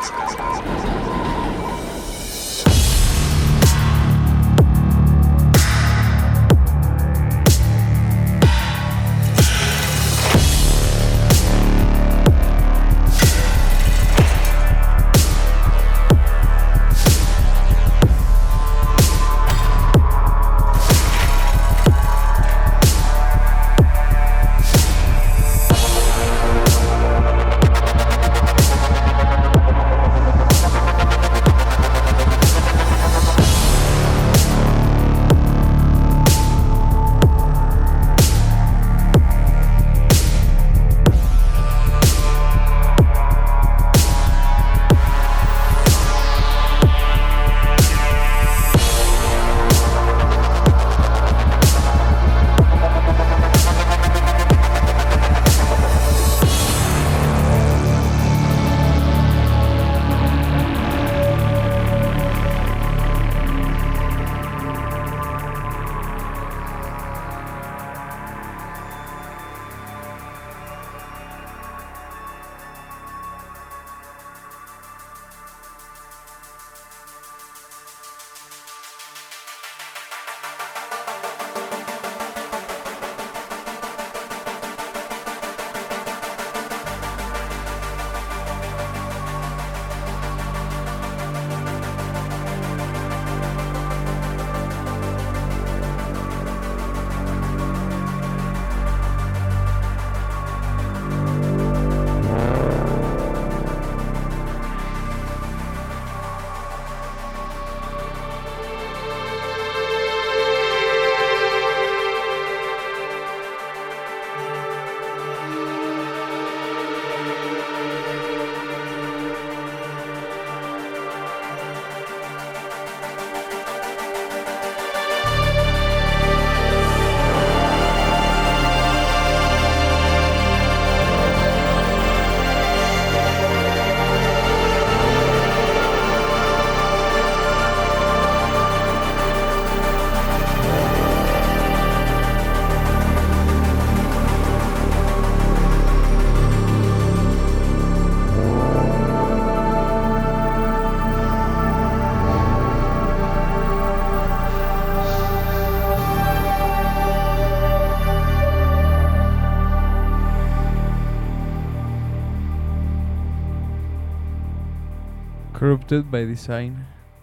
C: Corrupted by Design,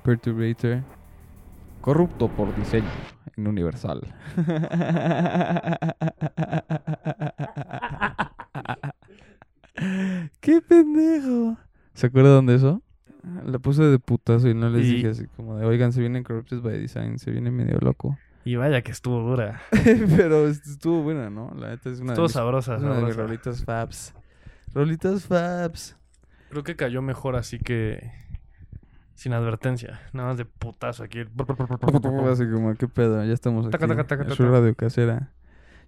C: Perturbator. Corrupto por diseño en Universal. ¡Qué pendejo! ¿Se acuerdan de eso? La puse de putazo y no les
A: Y-
C: dije así como de, oigan, se viene Corrupted by Design, se viene medio loco.
A: Y vaya que estuvo dura.
C: Pero est- estuvo buena, ¿no? La neta es una
A: Estuvo
C: de mis,
A: sabrosa,
C: una de rolitas fabs. Rolitas fabs.
A: Creo que cayó mejor así que sin advertencia. Nada más de putazo aquí.
C: Así como, ¿qué pedo? Ya estamos aquí.
A: Taca, taca, taca,
C: su radio casera.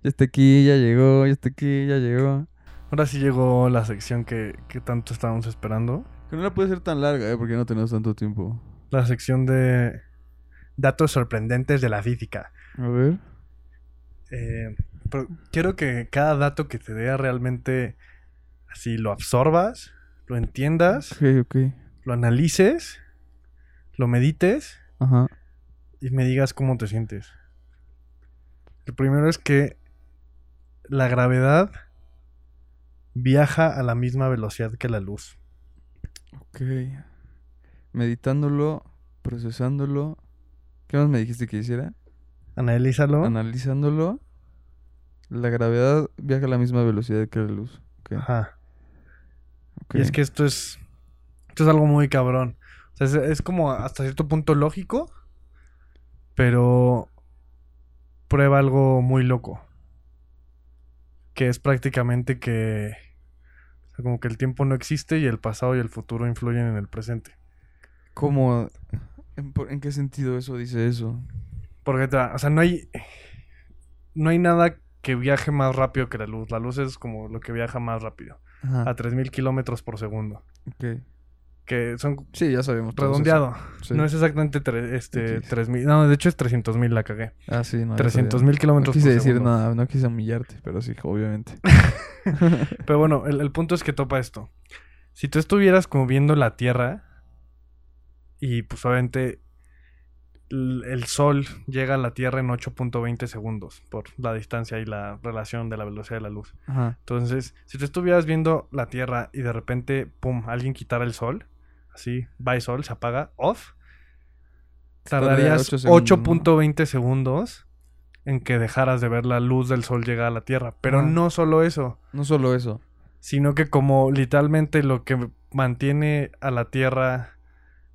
C: Ya está aquí, ya llegó, ya está aquí, ya llegó.
A: Ahora sí llegó la sección que, que tanto estábamos esperando.
C: Que no la puede ser tan larga, ¿eh? Porque no tenemos tanto tiempo.
A: La sección de datos sorprendentes de la física.
C: A ver.
A: Eh, pero quiero que cada dato que te dé realmente así lo absorbas, lo entiendas,
C: Ok, ok.
A: lo analices, lo medites
C: Ajá.
A: y me digas cómo te sientes. El primero es que la gravedad viaja a la misma velocidad que la luz.
C: Ok. Meditándolo, procesándolo. ¿Qué más me dijiste que hiciera?
A: Analízalo.
C: Analizándolo. La gravedad viaja a la misma velocidad que la luz. Ok,
A: Ajá.
C: ok.
A: Y es que esto es. Esto es algo muy cabrón. O sea, es, es como hasta cierto punto lógico. Pero. Prueba algo muy loco. Que es prácticamente que. o sea, como que el tiempo no existe y el pasado y el futuro influyen en el presente.
C: ¿Cómo? ¿En, qué sentido eso dice eso?
A: Porque, o sea, no hay. No hay nada que viaje más rápido que la luz. La luz es como lo que viaja más rápido.
C: Ajá.
A: A 3000 kilómetros por segundo.
C: ok.
A: Que son
C: Sí, ya sabemos.
A: redondeado.
C: Sí.
A: No es exactamente tre- este,
C: X.
A: 3000. No, de hecho es 300.000 la cagué.
C: Ah, sí, no. ya
A: 300
C: sabía.
A: mil kilómetros
C: No quise
A: por
C: decir
A: segundo.
C: nada, no quise humillarte, pero sí, obviamente.
A: Pero bueno, el, el punto es que topa esto. Si tú estuvieras como viendo la Tierra y pues obviamente el, el Sol llega a la Tierra en 8.20 segundos por la distancia y la relación de la velocidad de la luz.
C: Ajá.
A: Entonces, si tú estuvieras viendo la Tierra y de repente, pum, alguien quitara el Sol, así, bye Sol, se apaga, off,
C: Tardaría
A: tardarías
C: ocho segundos,
A: 8.20 segundos en que dejaras de ver la luz del Sol llegar a la Tierra. Pero no solo eso,
C: No solo eso.
A: sino que como literalmente lo que mantiene a la Tierra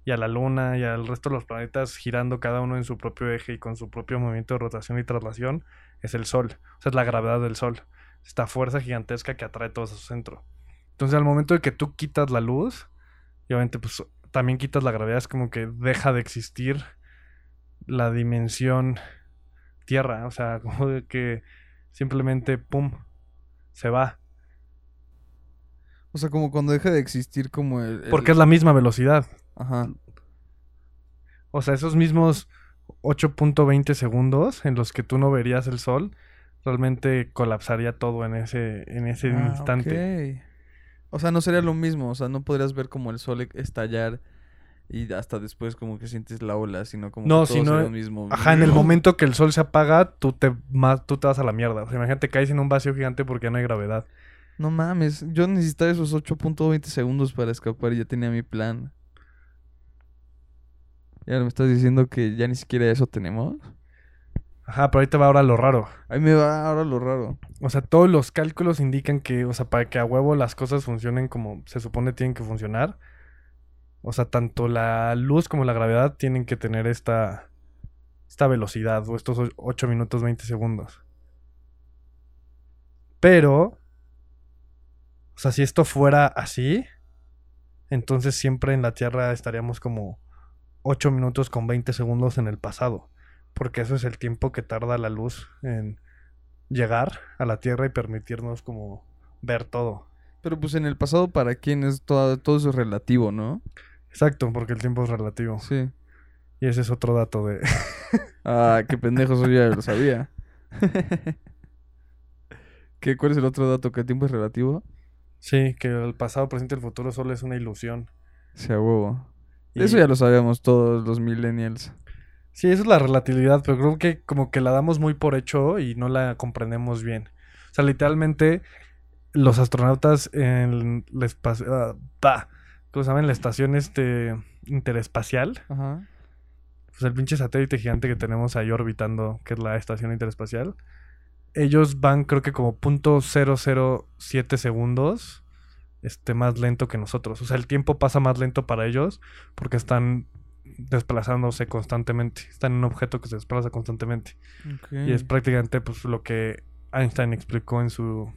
A: y a la Luna y al resto de los planetas girando cada uno en su propio eje y con su propio movimiento de rotación y traslación es el Sol. O sea, es la gravedad del Sol. Esta fuerza gigantesca que atrae todos a su centro. Entonces, al momento de que tú quitas la luz, y obviamente, pues también quitas la gravedad, es como que deja de existir la dimensión Tierra. O sea, como de que simplemente, pum, se va.
C: O sea, como cuando deja de existir como el... el-
A: Porque es la misma velocidad.
C: Ajá.
A: O sea, esos mismos 8.20 segundos en los que tú no verías el sol, realmente colapsaría todo en ese, en ese
C: Ah,
A: instante.
C: O sea, no sería lo mismo. O sea, no podrías ver como el sol e- estallar y hasta después como que sientes la ola, sino como
A: No,
C: que todo
A: sino-
C: sería lo mismo.
A: Ajá, en el momento que el sol se apaga, tú te, ma- tú te vas a la mierda. O sea, imagínate, caes en un vacío gigante porque ya no hay gravedad.
C: No mames, yo necesitaba esos 8.20 segundos para escapar y ya tenía mi plan. ¿Ya me estás diciendo que ya ni siquiera eso tenemos?
A: Ajá, pero ahí te va ahora lo raro.
C: Ahí me va ahora lo raro.
A: O sea, todos los cálculos indican que, o sea, para que a huevo las cosas funcionen como se supone tienen que funcionar, o sea, tanto la luz como la gravedad tienen que tener esta, esta velocidad o estos o- 8 minutos 20 segundos. Pero, o sea, si esto fuera así, entonces siempre en la Tierra estaríamos como 8 minutos con 20 segundos en el pasado, porque eso es el tiempo que tarda la luz en llegar a la Tierra y permitirnos como ver todo.
C: Pero pues en el pasado, ¿para quién es todo, todo eso es relativo, no?
A: Exacto, porque el tiempo es relativo.
C: Sí.
A: Y ese es otro dato de...
C: Ah, qué pendejo soy, ya lo sabía. ¿Qué, ¿Cuál es el otro dato? ¿Que el tiempo es relativo?
A: sí, que el pasado, presente y el futuro solo es una ilusión.
C: Sí, a huevo.
A: Y-
C: Eso ya lo sabíamos todos los millennials.
A: Sí, eso es la relatividad, pero creo que como que la damos muy por hecho y no la comprendemos bien. O sea, literalmente los astronautas en la espacio... ah, ¿Cómo se llama? En la estación este interespacial.
C: Ajá.
A: Pues el pinche satélite gigante que tenemos ahí orbitando, que es la estación interespacial. Ellos van creo que como .007 segundos este, más lento que nosotros. O sea, el tiempo pasa más lento para ellos porque están desplazándose constantemente. Están en un objeto que se desplaza constantemente. Y es prácticamente pues, lo que Einstein explicó en su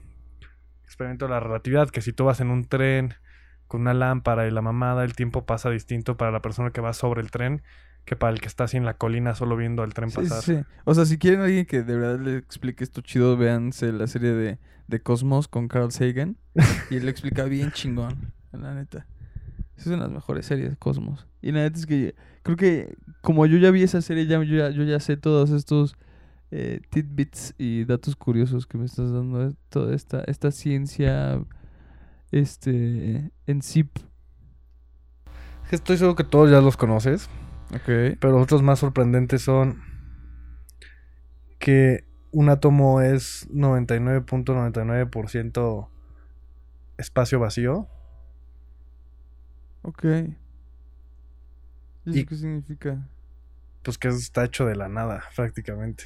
A: experimento de la relatividad, que si tú vas en un tren con una lámpara y la mamada, el tiempo pasa distinto para la persona que va sobre el tren que para el que está así en la colina solo viendo el tren
C: Sí,
A: pasar.
C: sí. O sea, si quieren alguien que de verdad le explique esto chido, véanse la serie de, de Cosmos con Carl Sagan. y él lo explica bien chingón, la neta. Es una de las mejores series Cosmos. Y la neta es que creo que como yo ya vi esa serie, ya, yo, ya, yo ya sé todos estos eh, tidbits y datos curiosos que me estás dando. eh, Toda esta, esta ciencia este en zip.
A: Estoy seguro que todos ya los conoces.
C: Ok.
A: Pero otros más sorprendentes son que un átomo es 99.99% espacio vacío.
C: Ok. ¿Y eso
A: Y-
C: qué significa?
A: Pues que está hecho de la nada, prácticamente.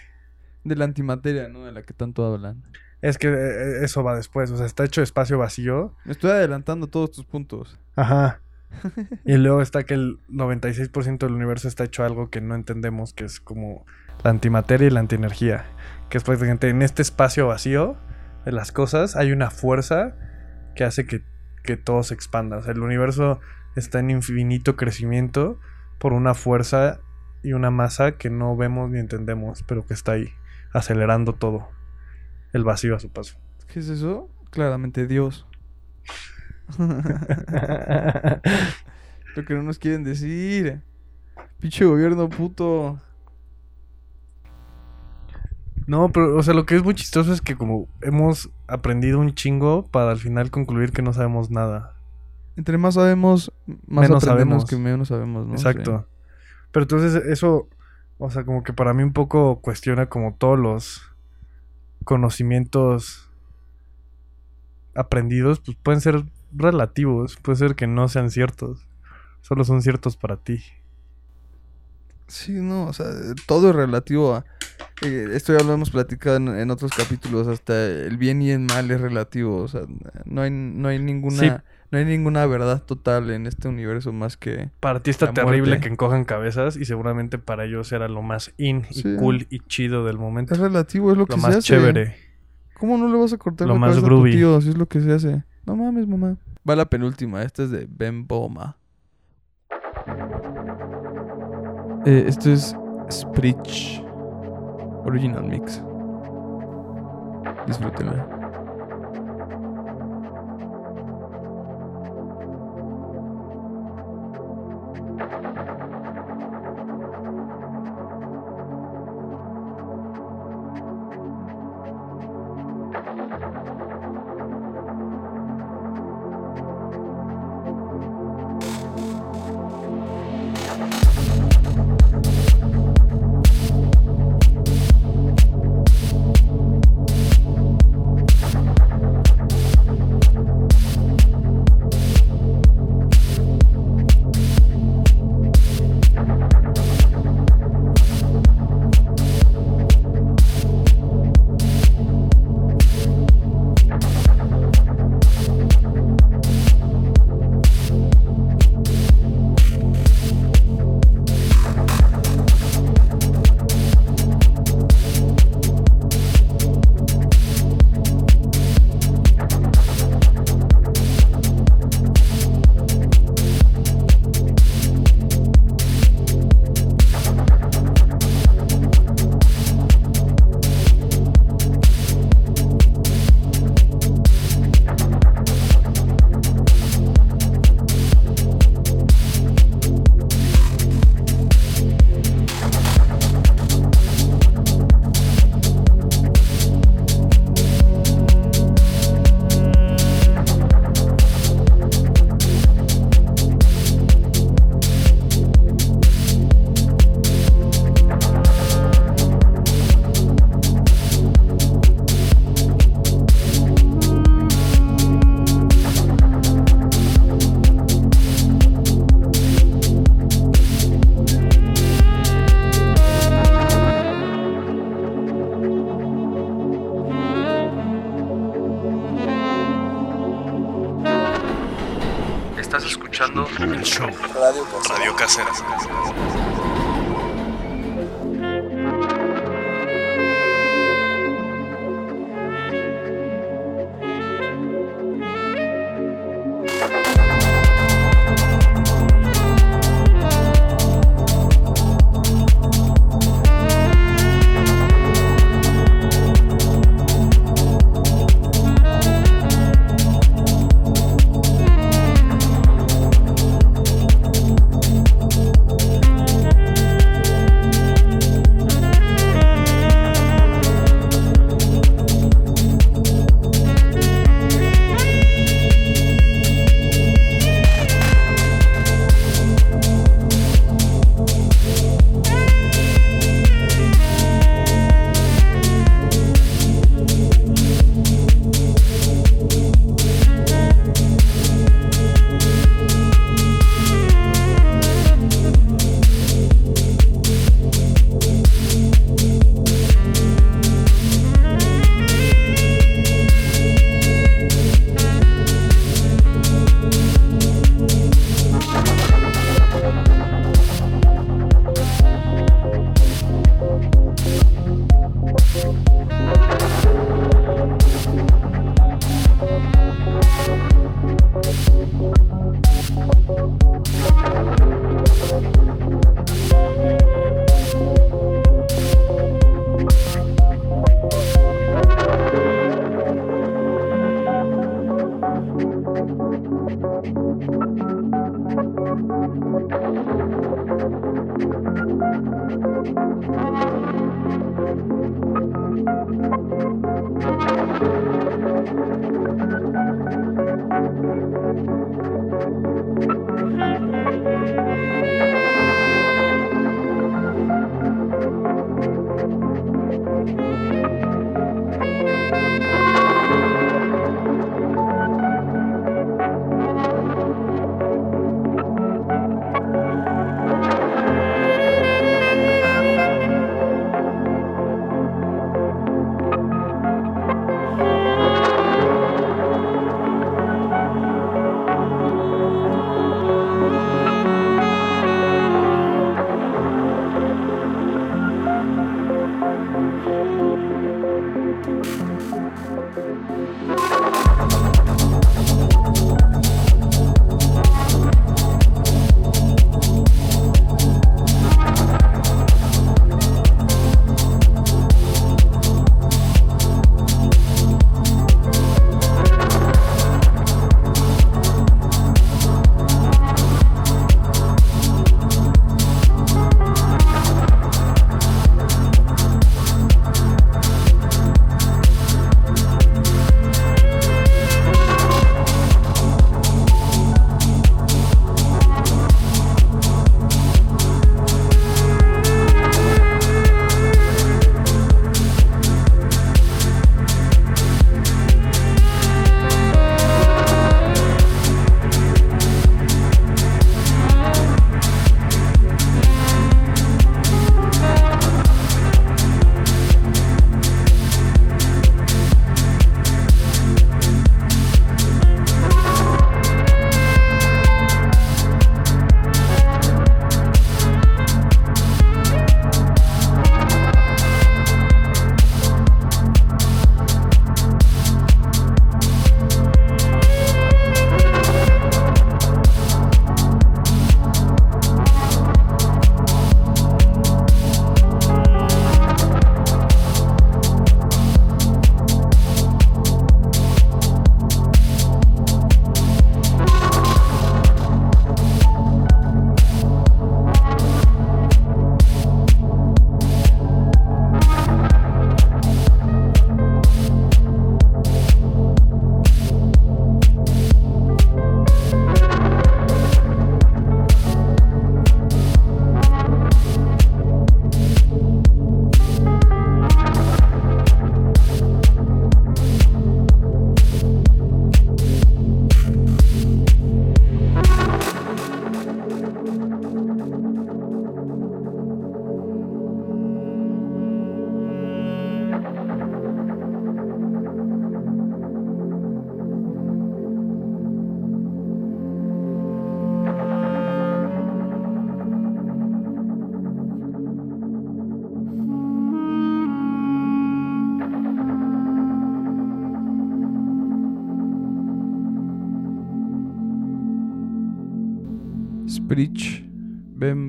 C: De la antimateria, ¿no? De la que tanto hablan.
A: Es que eh, eso va después, o sea, está hecho de espacio vacío.
C: Me estoy adelantando todos tus puntos.
A: Ajá. Y luego está que el 96% del universo está hecho de algo que no entendemos, que es como la antimateria y la antienergía. Que es prácticamente en este espacio vacío de las cosas hay una fuerza que hace que, que todo se expanda. O sea, el universo está en infinito crecimiento por una fuerza y una masa que no vemos ni entendemos, pero que está ahí, acelerando todo. El vacío a su paso.
C: ¿Qué es eso? Claramente Dios. Lo que no nos quieren decir. Pinche gobierno puto.
A: No, pero, o sea, lo que es muy chistoso es que como hemos aprendido un chingo para al final concluir que no sabemos nada.
C: Entre más sabemos, más
A: Menos sabemos.
C: que menos sabemos, ¿no?
A: Exacto. Pero entonces eso, o sea, como que para mí un poco cuestiona como todos los conocimientos aprendidos, pues pueden ser relativos, puede ser que no sean ciertos, solo son ciertos para ti.
C: Sí, no, o sea, todo es relativo a... eh, esto ya lo hemos platicado en, en otros capítulos, hasta el bien y el mal es relativo, o sea, no hay, no hay ninguna...
A: Sí.
C: No hay ninguna verdad total en este universo más que...
A: Para ti está terrible
C: muerte.
A: que encojan cabezas y seguramente para ellos era lo más in y
C: Sí.
A: cool y chido del momento.
C: Es relativo, es lo,
A: Lo
C: que se
A: más
C: hace.
A: chévere.
C: ¿Cómo no le vas a cortar
A: Lo
C: la
A: más
C: cabeza a tu
A: groovy.
C: tío si es lo que se hace? No mames, mamá. Va la penúltima. Esta es de Ben Boma. Eh, esto es Sprich Original Mix. Disfrútenla.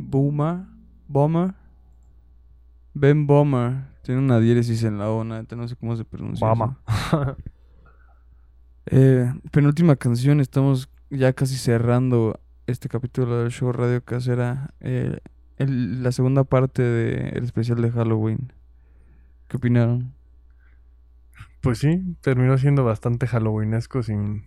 C: Ben Boomer, Bomber, Ben Bomber. Tiene una diéresis en la O, neta, no sé cómo se pronuncia.
A: Bama.
C: Eh, penúltima canción, estamos ya casi cerrando este capítulo del show Radio Casera. eh, el- la segunda parte del especial de Halloween. ¿Qué opinaron?
A: Pues sí, terminó siendo bastante halloweenesco sin,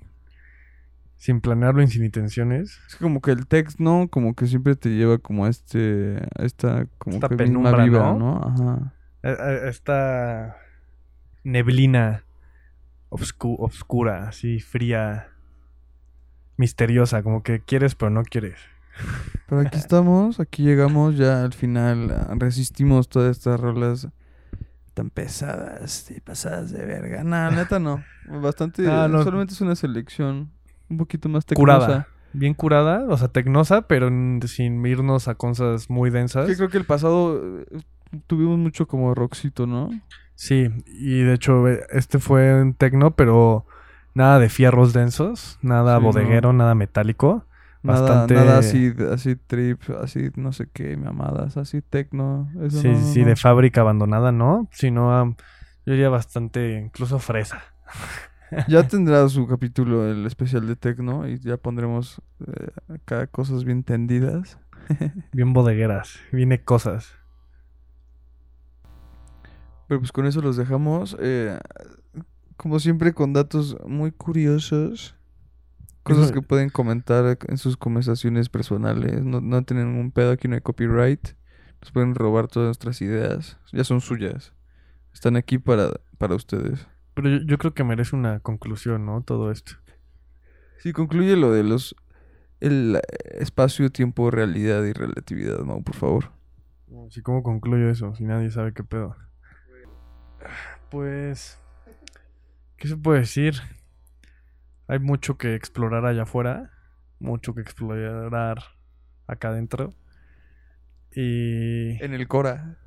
A: sin planearlo y sin intenciones.
C: Es que como que el text, ¿no? Como que siempre te lleva como a este... A esta como
A: Esta
C: que
A: penumbra,
C: vibra,
A: ¿no?
C: ¿no? Ajá.
A: Eh, eh, Esta neblina obscu- obscura, así fría, misteriosa, como que quieres pero no quieres.
C: Pero aquí estamos, aquí llegamos ya al final. ah, Resistimos todas estas rolas tan pesadas y pasadas de verga. Nah, neta no. Bastante.
A: Ah, no.
C: Solamente es una selección un poquito más
A: Curada.
C: tecnosa.
A: Bien curada, o sea, tecnosa, pero sin irnos a cosas muy densas.
C: Que creo que el pasado eh, tuvimos mucho como rockcito, ¿no?
A: Sí, y de hecho eh, este fue un tecno, pero nada de fierros densos, nada
C: Sí,
A: bodeguero, nada metálico.
C: Nada,
A: Bastante-
C: nada así, así trip, así no sé qué, mamadas, así tecno. eso
A: Sí,
C: no,
A: sí,
C: no,
A: sí,
C: no.
A: de fábrica abandonada, ¿no? Sino, am, yo diría bastante, incluso fresa.
C: Ya tendrá su capítulo el especial de tecno y ya pondremos eh, acá cosas bien tendidas.
A: Bien bodegueras, viene cosas.
C: Pero pues con eso los dejamos. eh, como siempre, con datos muy curiosos. Cosas que pueden comentar en sus conversaciones personales. No, no tienen ningún pedo, aquí no hay copyright. Nos pueden robar todas nuestras ideas. Ya son suyas. Están aquí para, para ustedes.
A: Pero yo, yo creo que merece una conclusión, ¿no? Todo esto.
C: Sí, concluye lo de los... El eh, espacio, tiempo, realidad y relatividad, Mau, por favor.
A: Sí, ¿cómo concluyo eso? Si nadie sabe qué pedo. Pues... ¿Qué se puede decir? Hay mucho que explorar allá afuera. Mucho que explorar acá adentro. Y...
C: En el Cora.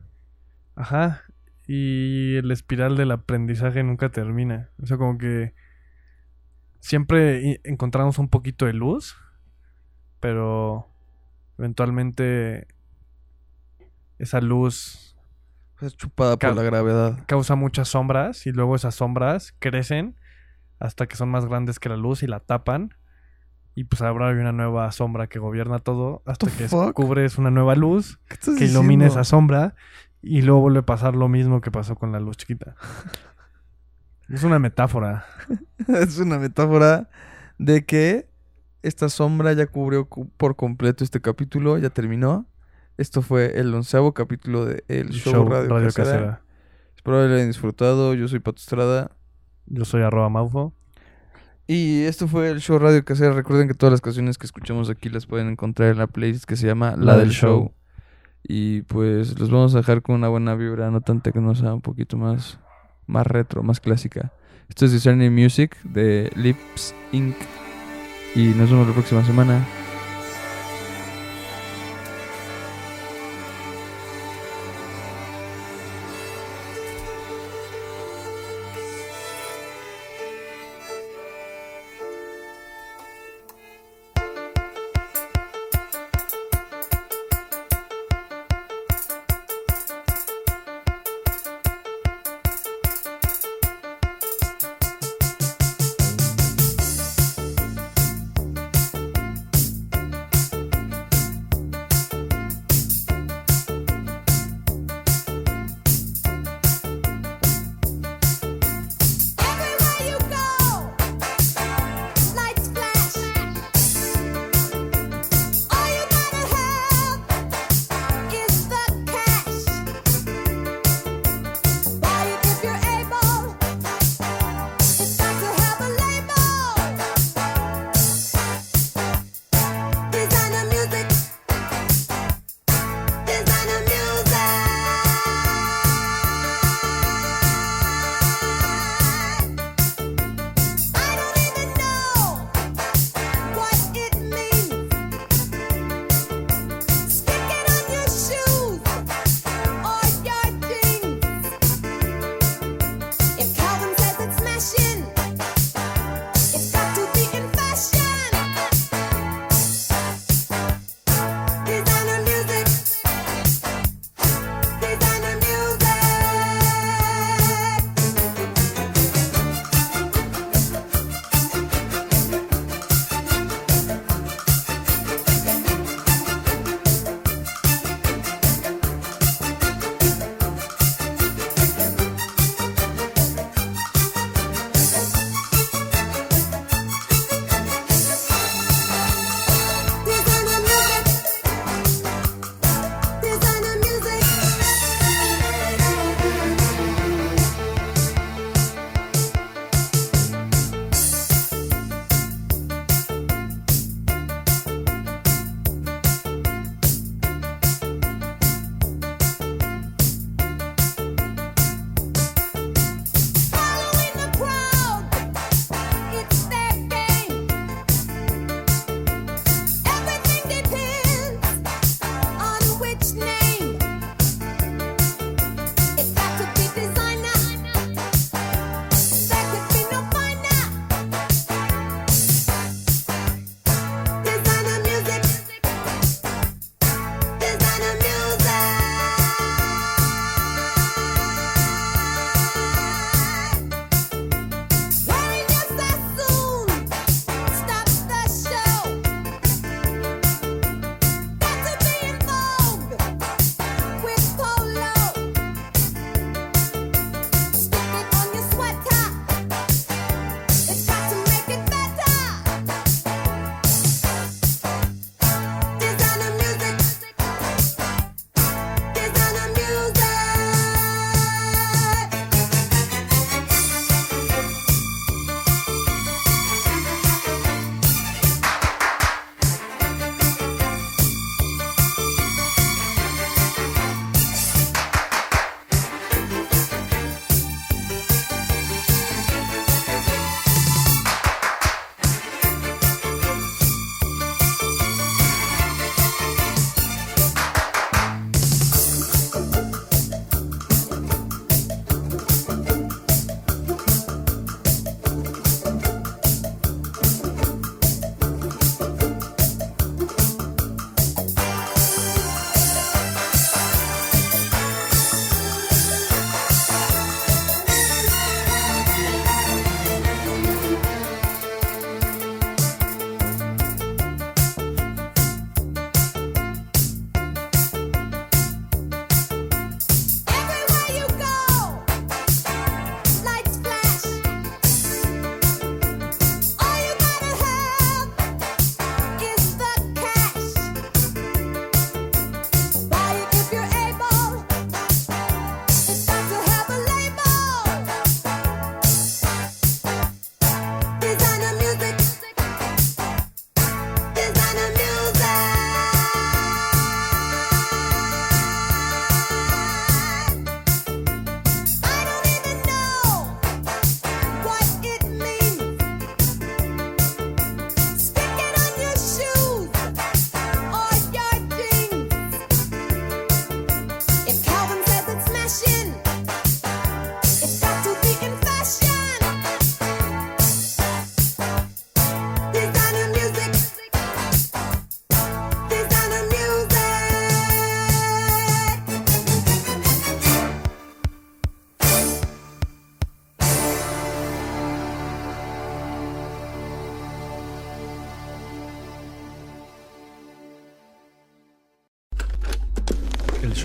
A: Ajá. Y el espiral del aprendizaje nunca termina. O sea, como que siempre encontramos un poquito de luz, pero eventualmente esa luz
C: Es chupada por la gravedad.
A: causa muchas sombras y luego esas sombras crecen hasta que son más grandes que la luz y la tapan. Y pues ahora hay una nueva sombra que gobierna todo hasta que
C: fuck?
A: descubres una nueva luz
C: ¿Qué estás
A: que
C: diciendo?
A: esa sombra y luego vuelve a pasar lo mismo que pasó con la luz chiquita. es una metáfora.
C: es una metáfora de que esta sombra ya cubrió cu- por completo este capítulo, ya terminó. Esto fue el onceavo capítulo de El Show, Radio, Casera. Espero que lo hayan disfrutado. Yo soy Pato Estrada.
A: Yo soy arroba maufo.
C: Y esto fue el Show Radio Casera. Recuerden que todas las canciones que escuchamos aquí las pueden encontrar en la playlist que se llama La, del show. Y pues los vamos a dejar con una buena vibra, no tan tecnosa, un poquito más, más retro, más clásica. Esto es Discerning Music de Lips Inc. Y nos vemos la próxima semana.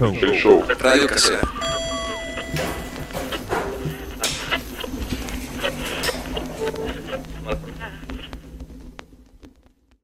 A: El show.
D: Radio Casera.